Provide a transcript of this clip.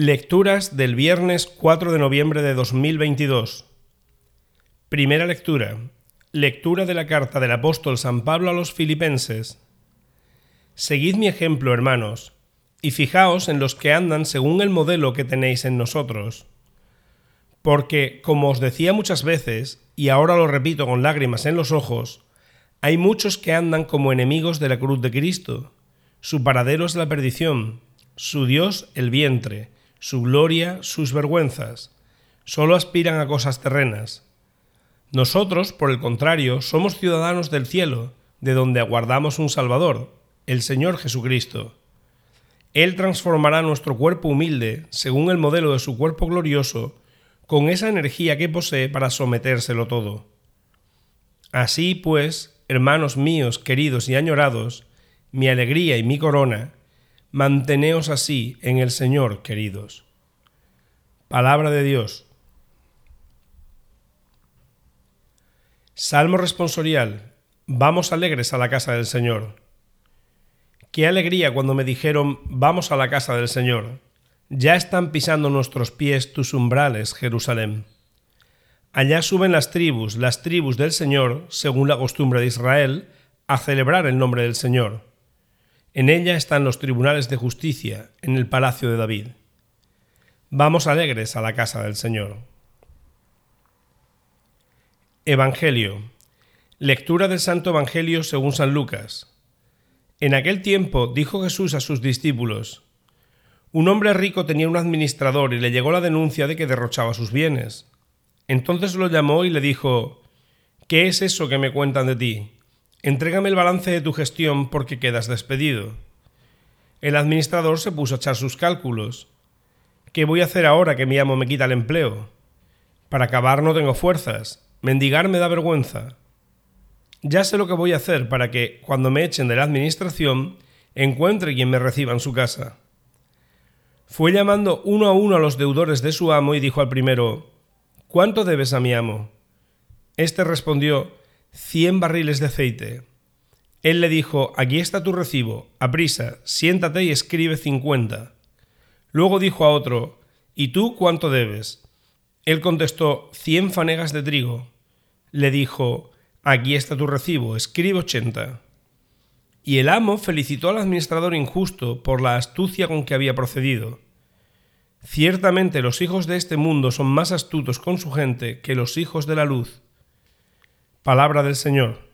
Lecturas del viernes 4 de noviembre de 2022. Primera lectura. Lectura de la carta del apóstol San Pablo a los filipenses. Seguid mi ejemplo, hermanos, y fijaos en los que andan según el modelo que tenéis en nosotros. Porque, como os decía muchas veces, y ahora lo repito con lágrimas en los ojos, hay muchos que andan como enemigos de la cruz de Cristo. Su paradero es la perdición, su Dios el vientre, su gloria, sus vergüenzas. Solo aspiran a cosas terrenas. Nosotros, por el contrario, somos ciudadanos del cielo, de donde aguardamos un Salvador, el Señor Jesucristo. Él transformará nuestro cuerpo humilde, según el modelo de su cuerpo glorioso, con esa energía que posee para sometérselo todo. Así pues, hermanos míos queridos y añorados, mi alegría y mi corona, Manteneos así en el Señor, queridos. Palabra de Dios. Salmo responsorial. Vamos alegres a la casa del Señor. Qué alegría cuando me dijeron, vamos a la casa del Señor. Ya están pisando nuestros pies tus umbrales, Jerusalén. Allá suben las tribus, las tribus del Señor, según la costumbre de Israel, a celebrar el nombre del Señor. En ella están los tribunales de justicia, en el palacio de David. Vamos alegres a la casa del Señor. Evangelio. Lectura del Santo Evangelio según San Lucas. En aquel tiempo dijo Jesús a sus discípulos, Un hombre rico tenía un administrador y le llegó la denuncia de que derrochaba sus bienes. Entonces lo llamó y le dijo, ¿Qué es eso que me cuentan de ti? Entrégame el balance de tu gestión porque quedas despedido. El administrador se puso a echar sus cálculos. ¿Qué voy a hacer ahora que mi amo me quita el empleo? Para acabar no tengo fuerzas. Mendigar me da vergüenza. Ya sé lo que voy a hacer para que, cuando me echen de la administración, encuentre quien me reciba en su casa. Fue llamando uno a uno a los deudores de su amo y dijo al primero, ¿Cuánto debes a mi amo? Este respondió, cien barriles de aceite. Él le dijo, aquí está tu recibo, aprisa, siéntate y escribe cincuenta. Luego dijo a otro, ¿y tú cuánto debes? Él contestó, cien fanegas de trigo. Le dijo, aquí está tu recibo, escribe ochenta. Y el amo felicitó al administrador injusto por la astucia con que había procedido. Ciertamente los hijos de este mundo son más astutos con su gente que los hijos de la luz. Palabra del Señor.